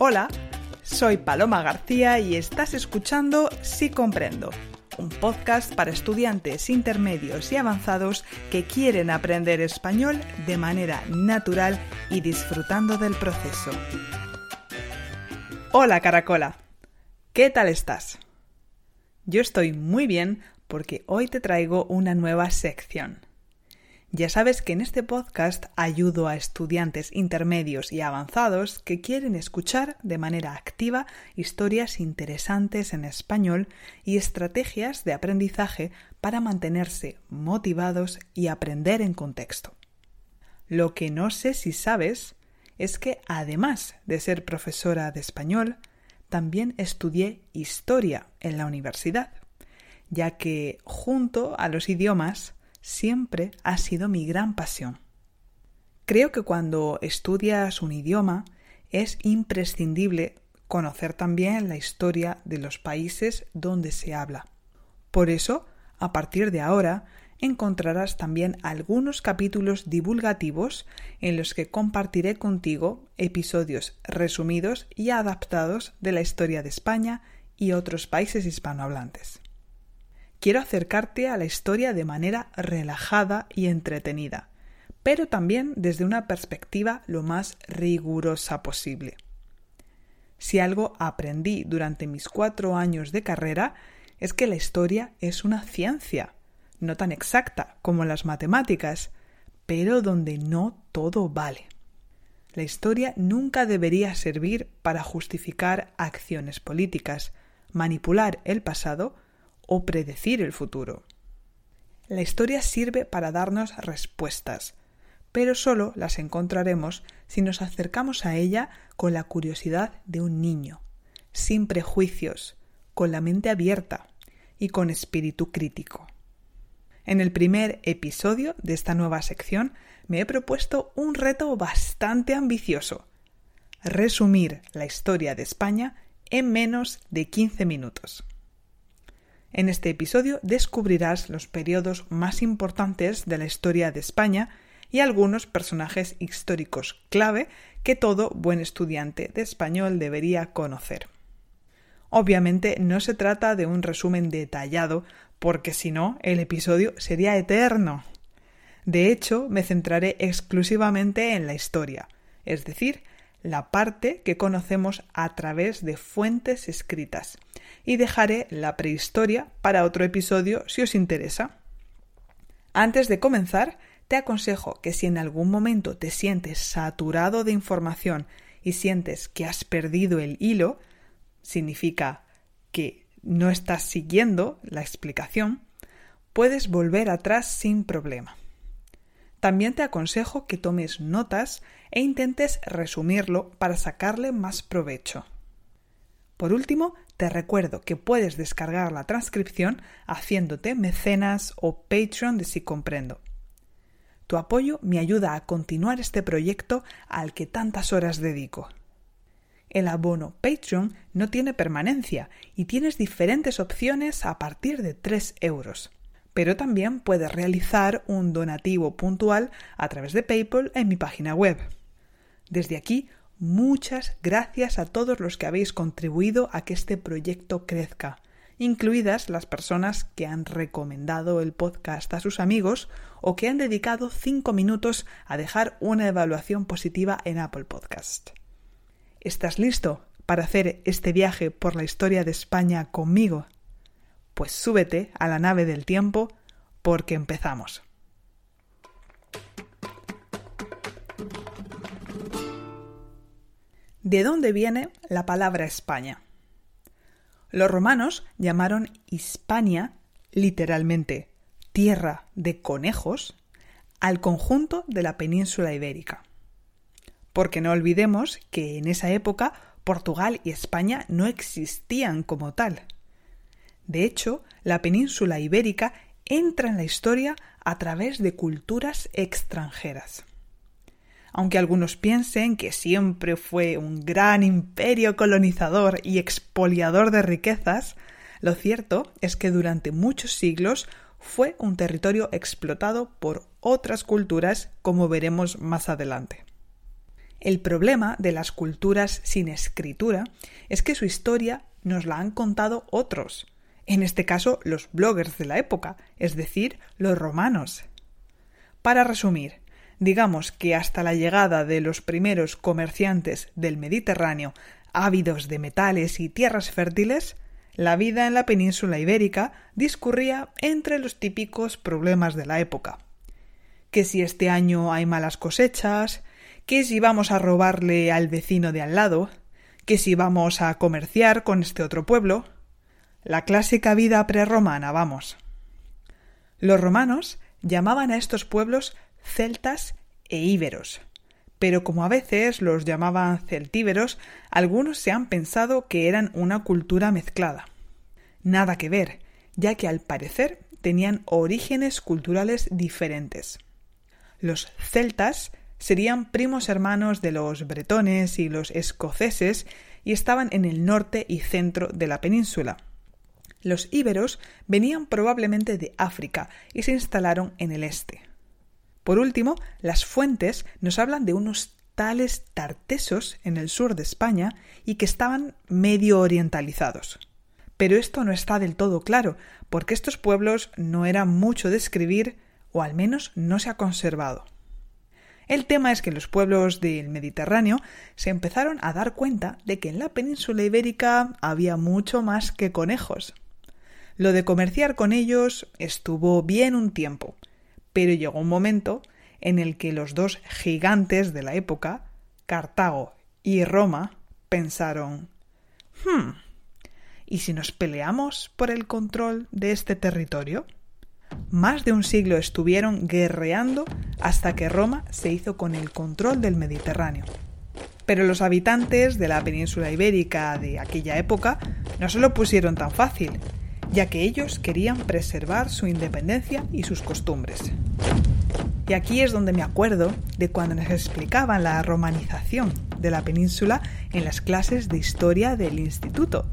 Hola, soy Paloma García y estás escuchando Sí Comprendo, un podcast para estudiantes intermedios y avanzados que quieren aprender español de manera natural y disfrutando del proceso. Hola Caracola, ¿qué tal estás? Yo estoy muy bien porque hoy te traigo una nueva sección. Ya sabes que en este podcast ayudo a estudiantes intermedios y avanzados que quieren escuchar de manera activa historias interesantes en español y estrategias de aprendizaje para mantenerse motivados y aprender en contexto. Lo que no sé si sabes es que además de ser profesora de español, también estudié historia en la universidad, ya que junto a los idiomas siempre ha sido mi gran pasión. Creo que cuando estudias un idioma es imprescindible conocer también la historia de los países donde se habla. Por eso, a partir de ahora, encontrarás también algunos capítulos divulgativos en los que compartiré contigo episodios resumidos y adaptados de la historia de España y otros países hispanohablantes quiero acercarte a la historia de manera relajada y entretenida, pero también desde una perspectiva lo más rigurosa posible. Si algo aprendí durante mis cuatro años de carrera es que la historia es una ciencia, no tan exacta como las matemáticas, pero donde no todo vale. La historia nunca debería servir para justificar acciones políticas, manipular el pasado o predecir el futuro. La historia sirve para darnos respuestas, pero solo las encontraremos si nos acercamos a ella con la curiosidad de un niño, sin prejuicios, con la mente abierta y con espíritu crítico. En el primer episodio de esta nueva sección me he propuesto un reto bastante ambicioso, resumir la historia de España en menos de 15 minutos. En este episodio descubrirás los periodos más importantes de la historia de España y algunos personajes históricos clave que todo buen estudiante de español debería conocer. Obviamente no se trata de un resumen detallado, porque si no, el episodio sería eterno. De hecho, me centraré exclusivamente en la historia, es decir, la parte que conocemos a través de fuentes escritas, y dejaré la prehistoria para otro episodio si os interesa. Antes de comenzar, te aconsejo que si en algún momento te sientes saturado de información y sientes que has perdido el hilo, significa que no estás siguiendo la explicación, puedes volver atrás sin problema. También te aconsejo que tomes notas e intentes resumirlo para sacarle más provecho. Por último, te recuerdo que puedes descargar la transcripción haciéndote mecenas o Patreon de Si Comprendo. Tu apoyo me ayuda a continuar este proyecto al que tantas horas dedico. El abono Patreon no tiene permanencia y tienes diferentes opciones a partir de 3 euros. Pero también puedes realizar un donativo puntual a través de PayPal en mi página web. Desde aquí Muchas gracias a todos los que habéis contribuido a que este proyecto crezca, incluidas las personas que han recomendado el podcast a sus amigos o que han dedicado cinco minutos a dejar una evaluación positiva en Apple Podcast. ¿Estás listo para hacer este viaje por la historia de España conmigo? Pues súbete a la nave del tiempo porque empezamos. ¿De dónde viene la palabra España? Los romanos llamaron Hispania, literalmente tierra de conejos, al conjunto de la península ibérica. porque no olvidemos que en esa época Portugal y España no existían como tal. De hecho, la península ibérica entra en la historia a través de culturas extranjeras. Aunque algunos piensen que siempre fue un gran imperio colonizador y expoliador de riquezas, lo cierto es que durante muchos siglos fue un territorio explotado por otras culturas, como veremos más adelante. El problema de las culturas sin escritura es que su historia nos la han contado otros, en este caso los bloggers de la época, es decir, los romanos. Para resumir, digamos que hasta la llegada de los primeros comerciantes del Mediterráneo ávidos de metales y tierras fértiles, la vida en la península ibérica discurría entre los típicos problemas de la época. Que si este año hay malas cosechas, que si vamos a robarle al vecino de al lado, que si vamos a comerciar con este otro pueblo. La clásica vida prerromana, vamos. Los romanos llamaban a estos pueblos celtas e íberos, pero como a veces los llamaban celtíberos, algunos se han pensado que eran una cultura mezclada. Nada que ver, ya que al parecer tenían orígenes culturales diferentes. Los celtas serían primos hermanos de los bretones y los escoceses y estaban en el norte y centro de la península. Los íberos venían probablemente de África y se instalaron en el este. Por último, las fuentes nos hablan de unos tales tartesos en el sur de España y que estaban medio orientalizados. Pero esto no está del todo claro, porque estos pueblos no eran mucho de escribir, o al menos no se ha conservado. El tema es que los pueblos del Mediterráneo se empezaron a dar cuenta de que en la península ibérica había mucho más que conejos. Lo de comerciar con ellos estuvo bien un tiempo, pero llegó un momento en el que los dos gigantes de la época, Cartago y Roma, pensaron Hmm, ¿y si nos peleamos por el control de este territorio? Más de un siglo estuvieron guerreando hasta que Roma se hizo con el control del Mediterráneo. Pero los habitantes de la península ibérica de aquella época no se lo pusieron tan fácil ya que ellos querían preservar su independencia y sus costumbres. Y aquí es donde me acuerdo de cuando nos explicaban la romanización de la península en las clases de historia del instituto.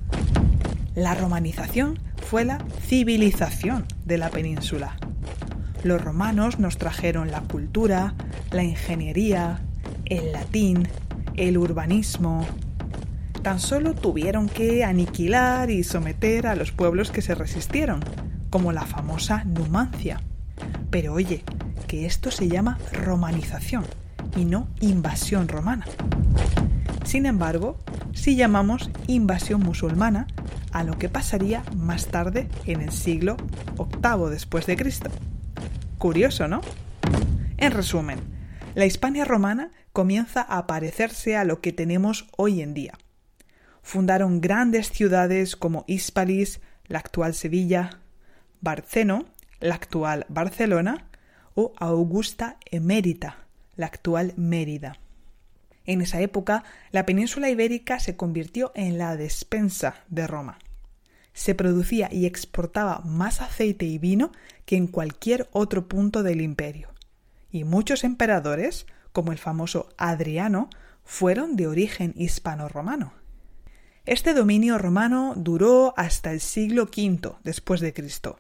La romanización fue la civilización de la península. Los romanos nos trajeron la cultura, la ingeniería, el latín, el urbanismo, tan solo tuvieron que aniquilar y someter a los pueblos que se resistieron, como la famosa Numancia. Pero oye, que esto se llama romanización y no invasión romana. Sin embargo, sí llamamos invasión musulmana a lo que pasaría más tarde en el siglo VIII después de Cristo. Curioso, ¿no? En resumen, la Hispania romana comienza a parecerse a lo que tenemos hoy en día, fundaron grandes ciudades como Hispalis, la actual Sevilla, Barceno, la actual Barcelona, o Augusta Emérita, la actual Mérida. En esa época, la península ibérica se convirtió en la despensa de Roma. Se producía y exportaba más aceite y vino que en cualquier otro punto del imperio. Y muchos emperadores, como el famoso Adriano, fueron de origen hispano-romano. Este dominio romano duró hasta el siglo V después de Cristo.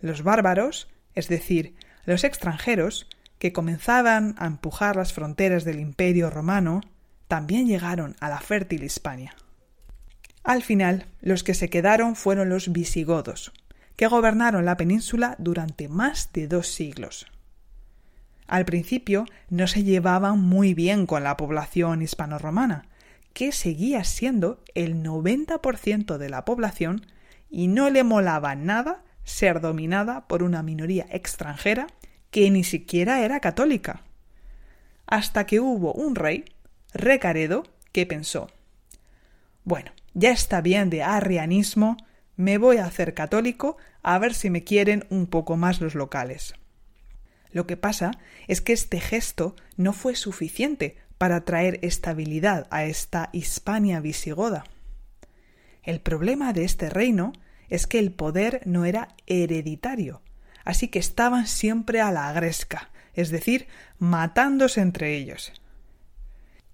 Los bárbaros, es decir, los extranjeros, que comenzaban a empujar las fronteras del imperio romano, también llegaron a la fértil Hispania. Al final, los que se quedaron fueron los visigodos, que gobernaron la península durante más de dos siglos. Al principio no se llevaban muy bien con la población hispano-romana, que seguía siendo el 90% de la población y no le molaba nada ser dominada por una minoría extranjera que ni siquiera era católica. Hasta que hubo un rey, Recaredo, que pensó Bueno, ya está bien de arrianismo, me voy a hacer católico a ver si me quieren un poco más los locales. Lo que pasa es que este gesto no fue suficiente para traer estabilidad a esta Hispania visigoda. El problema de este reino es que el poder no era hereditario, así que estaban siempre a la agresca, es decir, matándose entre ellos.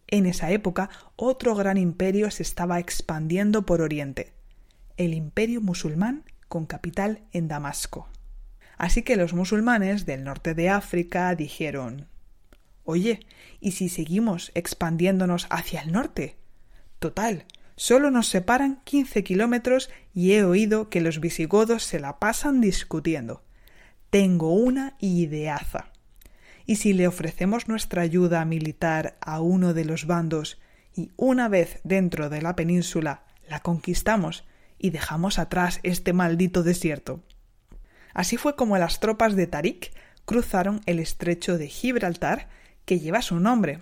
En esa época otro gran imperio se estaba expandiendo por Oriente, el imperio musulmán con capital en Damasco. Así que los musulmanes del norte de África dijeron Oye, ¿y si seguimos expandiéndonos hacia el norte? Total, solo nos separan quince kilómetros y he oído que los visigodos se la pasan discutiendo. Tengo una ideaza. ¿Y si le ofrecemos nuestra ayuda militar a uno de los bandos y una vez dentro de la península la conquistamos y dejamos atrás este maldito desierto? Así fue como las tropas de Tarik cruzaron el estrecho de Gibraltar, que lleva su nombre.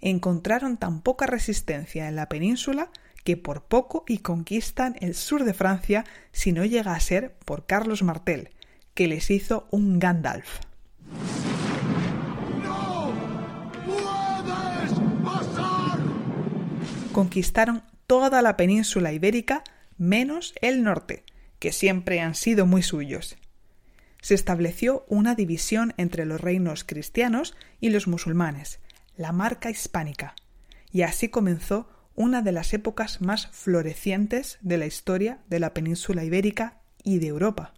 Encontraron tan poca resistencia en la península que por poco y conquistan el sur de Francia si no llega a ser por Carlos Martel, que les hizo un Gandalf. Conquistaron toda la península ibérica menos el norte, que siempre han sido muy suyos. Se estableció una división entre los reinos cristianos y los musulmanes, la marca hispánica, y así comenzó una de las épocas más florecientes de la historia de la península ibérica y de Europa,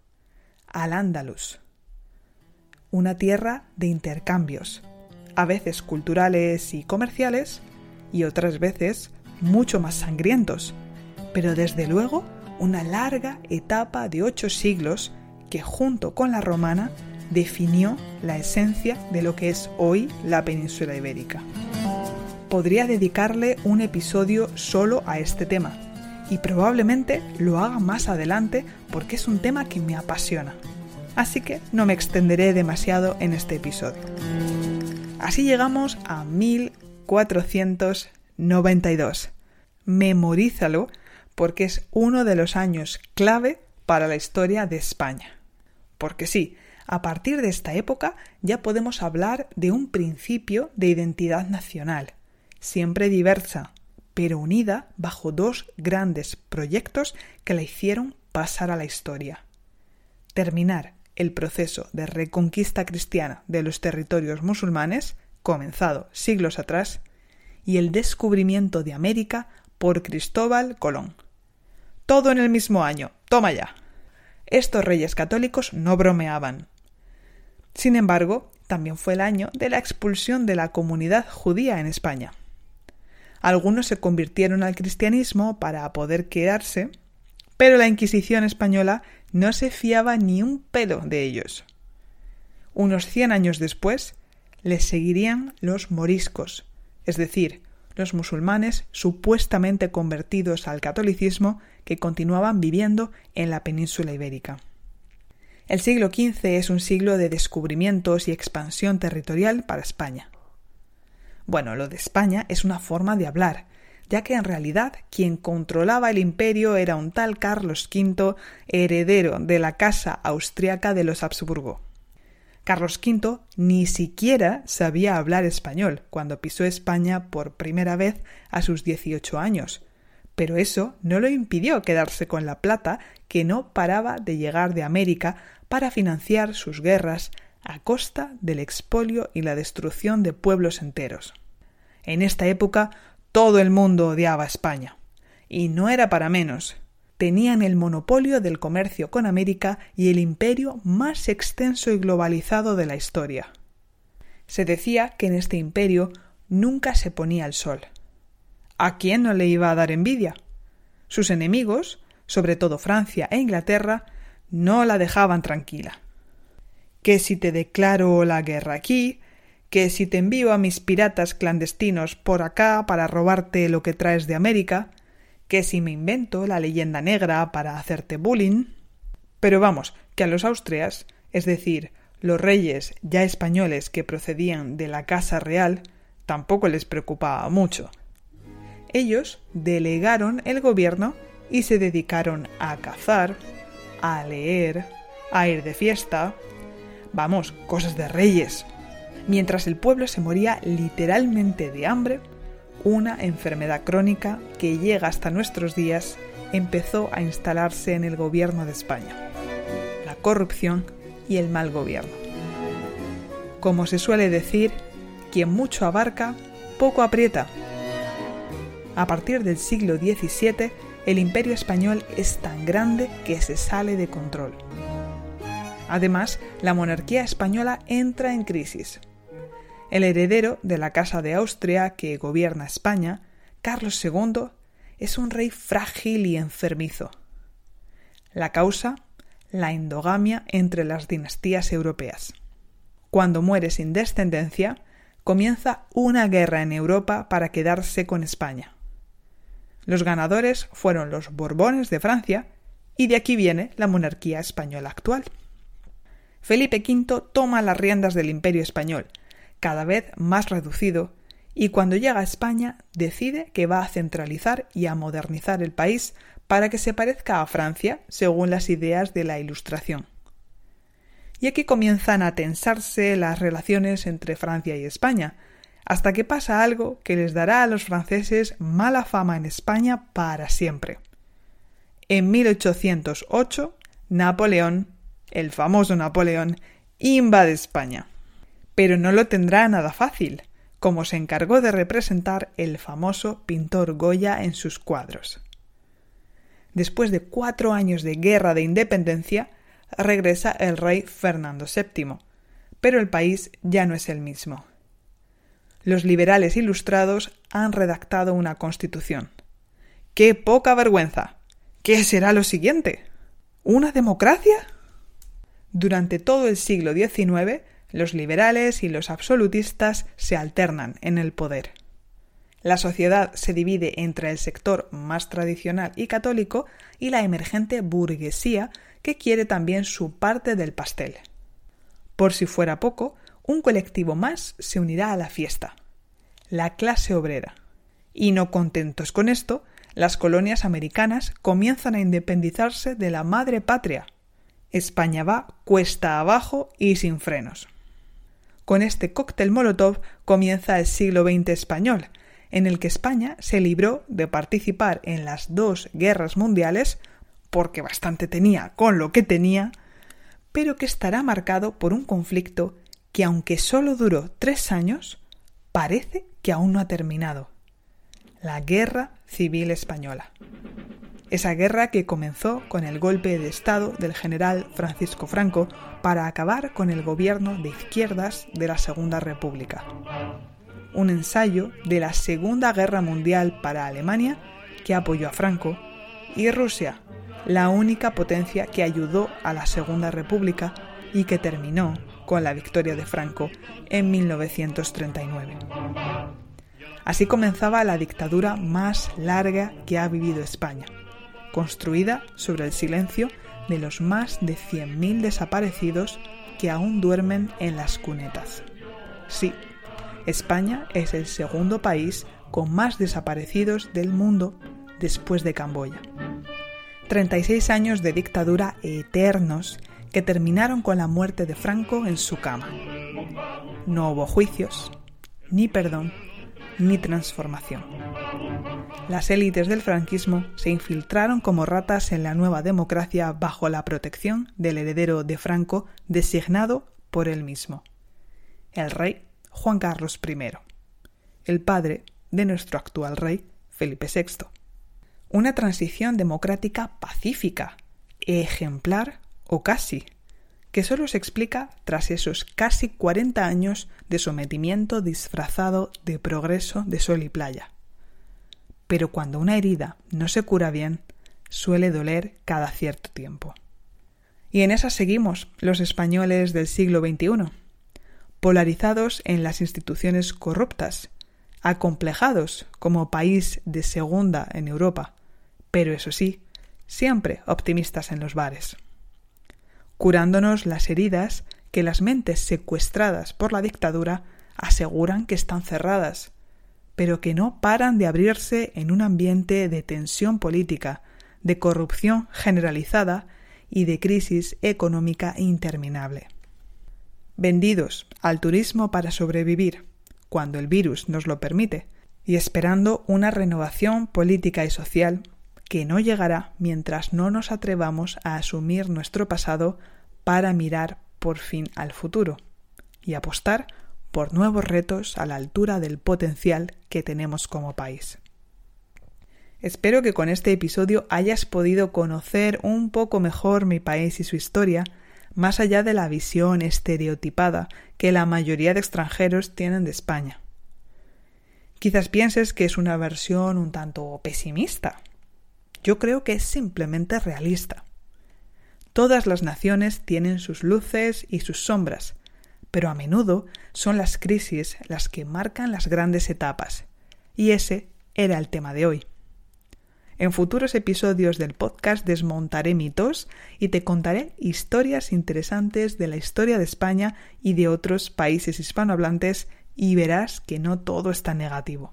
al Andalus. Una tierra de intercambios, a veces culturales y comerciales, y otras veces mucho más sangrientos, pero desde luego una larga etapa de ocho siglos que junto con la romana definió la esencia de lo que es hoy la península ibérica. Podría dedicarle un episodio solo a este tema y probablemente lo haga más adelante porque es un tema que me apasiona. Así que no me extenderé demasiado en este episodio. Así llegamos a 1492. Memorízalo porque es uno de los años clave para la historia de España. Porque sí, a partir de esta época ya podemos hablar de un principio de identidad nacional, siempre diversa, pero unida bajo dos grandes proyectos que la hicieron pasar a la historia. Terminar el proceso de reconquista cristiana de los territorios musulmanes, comenzado siglos atrás, y el descubrimiento de América por Cristóbal Colón. Todo en el mismo año. Toma ya. Estos reyes católicos no bromeaban. Sin embargo, también fue el año de la expulsión de la comunidad judía en España. Algunos se convirtieron al cristianismo para poder quedarse, pero la Inquisición española no se fiaba ni un pelo de ellos. Unos cien años después, les seguirían los moriscos, es decir, los musulmanes supuestamente convertidos al catolicismo que continuaban viviendo en la península ibérica. El siglo XV es un siglo de descubrimientos y expansión territorial para España. Bueno, lo de España es una forma de hablar, ya que en realidad quien controlaba el imperio era un tal Carlos V, heredero de la casa austriaca de los Habsburgo. Carlos V ni siquiera sabía hablar español cuando pisó España por primera vez a sus 18 años, pero eso no lo impidió quedarse con la plata que no paraba de llegar de América para financiar sus guerras a costa del expolio y la destrucción de pueblos enteros. En esta época todo el mundo odiaba a España. Y no era para menos tenían el monopolio del comercio con América y el imperio más extenso y globalizado de la historia. Se decía que en este imperio nunca se ponía el sol. ¿A quién no le iba a dar envidia? Sus enemigos, sobre todo Francia e Inglaterra, no la dejaban tranquila. Que si te declaro la guerra aquí, que si te envío a mis piratas clandestinos por acá para robarte lo que traes de América, que si me invento la leyenda negra para hacerte bullying. Pero vamos, que a los austrias, es decir, los reyes ya españoles que procedían de la Casa Real, tampoco les preocupaba mucho. Ellos delegaron el gobierno y se dedicaron a cazar, a leer, a ir de fiesta. Vamos, cosas de reyes. Mientras el pueblo se moría literalmente de hambre, una enfermedad crónica que llega hasta nuestros días empezó a instalarse en el gobierno de España. La corrupción y el mal gobierno. Como se suele decir, quien mucho abarca, poco aprieta. A partir del siglo XVII, el imperio español es tan grande que se sale de control. Además, la monarquía española entra en crisis. El heredero de la Casa de Austria que gobierna España, Carlos II, es un rey frágil y enfermizo. La causa, la endogamia entre las dinastías europeas. Cuando muere sin descendencia, comienza una guerra en Europa para quedarse con España. Los ganadores fueron los Borbones de Francia y de aquí viene la monarquía española actual. Felipe V toma las riendas del imperio español, cada vez más reducido, y cuando llega a España decide que va a centralizar y a modernizar el país para que se parezca a Francia según las ideas de la Ilustración. Y aquí comienzan a tensarse las relaciones entre Francia y España, hasta que pasa algo que les dará a los franceses mala fama en España para siempre. En 1808, Napoleón, el famoso Napoleón, invade España. Pero no lo tendrá nada fácil, como se encargó de representar el famoso pintor Goya en sus cuadros. Después de cuatro años de guerra de independencia, regresa el rey Fernando VII, pero el país ya no es el mismo. Los liberales ilustrados han redactado una constitución. ¡Qué poca vergüenza! ¿Qué será lo siguiente? ¿Una democracia? Durante todo el siglo XIX, los liberales y los absolutistas se alternan en el poder. La sociedad se divide entre el sector más tradicional y católico y la emergente burguesía que quiere también su parte del pastel. Por si fuera poco, un colectivo más se unirá a la fiesta, la clase obrera. Y no contentos con esto, las colonias americanas comienzan a independizarse de la madre patria. España va cuesta abajo y sin frenos. Con este cóctel Molotov comienza el siglo XX español, en el que España se libró de participar en las dos guerras mundiales, porque bastante tenía con lo que tenía, pero que estará marcado por un conflicto que aunque solo duró tres años, parece que aún no ha terminado. La Guerra Civil Española. Esa guerra que comenzó con el golpe de Estado del general Francisco Franco para acabar con el gobierno de izquierdas de la Segunda República. Un ensayo de la Segunda Guerra Mundial para Alemania que apoyó a Franco y Rusia, la única potencia que ayudó a la Segunda República y que terminó con la victoria de Franco en 1939. Así comenzaba la dictadura más larga que ha vivido España construida sobre el silencio de los más de 100.000 desaparecidos que aún duermen en las cunetas. Sí, España es el segundo país con más desaparecidos del mundo después de Camboya. 36 años de dictadura eternos que terminaron con la muerte de Franco en su cama. No hubo juicios, ni perdón, ni transformación. Las élites del franquismo se infiltraron como ratas en la nueva democracia bajo la protección del heredero de Franco designado por él mismo, el rey Juan Carlos I, el padre de nuestro actual rey Felipe VI. Una transición democrática pacífica, ejemplar o casi, que solo se explica tras esos casi 40 años de sometimiento disfrazado de progreso de sol y playa. Pero cuando una herida no se cura bien, suele doler cada cierto tiempo. Y en esa seguimos los españoles del siglo XXI, polarizados en las instituciones corruptas, acomplejados como país de segunda en Europa, pero eso sí, siempre optimistas en los bares curándonos las heridas que las mentes secuestradas por la dictadura aseguran que están cerradas, pero que no paran de abrirse en un ambiente de tensión política, de corrupción generalizada y de crisis económica interminable. vendidos al turismo para sobrevivir, cuando el virus nos lo permite, y esperando una renovación política y social que no llegará mientras no nos atrevamos a asumir nuestro pasado para mirar por fin al futuro y apostar por nuevos retos a la altura del potencial que tenemos como país. Espero que con este episodio hayas podido conocer un poco mejor mi país y su historia, más allá de la visión estereotipada que la mayoría de extranjeros tienen de España. Quizás pienses que es una versión un tanto pesimista. Yo creo que es simplemente realista. Todas las naciones tienen sus luces y sus sombras, pero a menudo son las crisis las que marcan las grandes etapas, y ese era el tema de hoy. En futuros episodios del podcast desmontaré mitos y te contaré historias interesantes de la historia de España y de otros países hispanohablantes y verás que no todo está negativo.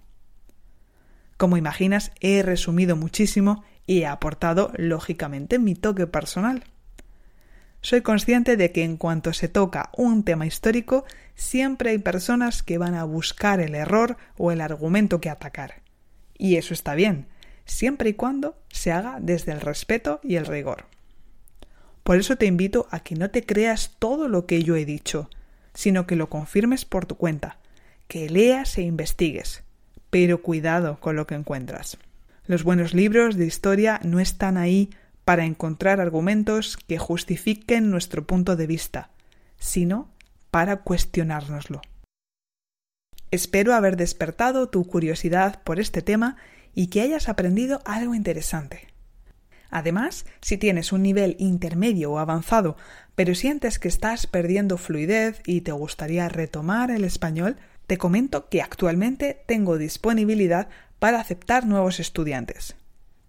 Como imaginas, he resumido muchísimo y he aportado, lógicamente, mi toque personal soy consciente de que en cuanto se toca un tema histórico, siempre hay personas que van a buscar el error o el argumento que atacar. Y eso está bien, siempre y cuando se haga desde el respeto y el rigor. Por eso te invito a que no te creas todo lo que yo he dicho, sino que lo confirmes por tu cuenta, que leas e investigues. Pero cuidado con lo que encuentras. Los buenos libros de historia no están ahí para encontrar argumentos que justifiquen nuestro punto de vista, sino para cuestionárnoslo. Espero haber despertado tu curiosidad por este tema y que hayas aprendido algo interesante. Además, si tienes un nivel intermedio o avanzado, pero sientes que estás perdiendo fluidez y te gustaría retomar el español, te comento que actualmente tengo disponibilidad para aceptar nuevos estudiantes.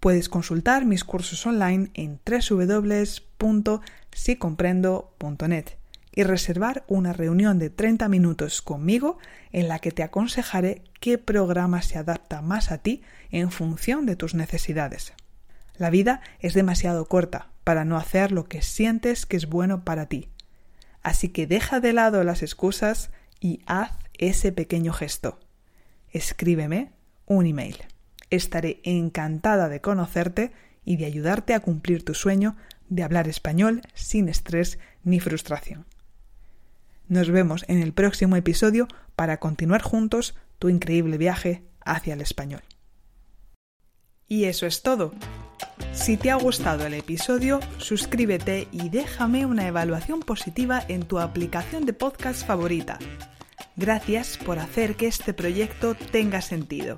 Puedes consultar mis cursos online en www.sicomprendo.net y reservar una reunión de 30 minutos conmigo en la que te aconsejaré qué programa se adapta más a ti en función de tus necesidades. La vida es demasiado corta para no hacer lo que sientes que es bueno para ti. Así que deja de lado las excusas y haz ese pequeño gesto. Escríbeme un email. Estaré encantada de conocerte y de ayudarte a cumplir tu sueño de hablar español sin estrés ni frustración. Nos vemos en el próximo episodio para continuar juntos tu increíble viaje hacia el español. Y eso es todo. Si te ha gustado el episodio, suscríbete y déjame una evaluación positiva en tu aplicación de podcast favorita. Gracias por hacer que este proyecto tenga sentido.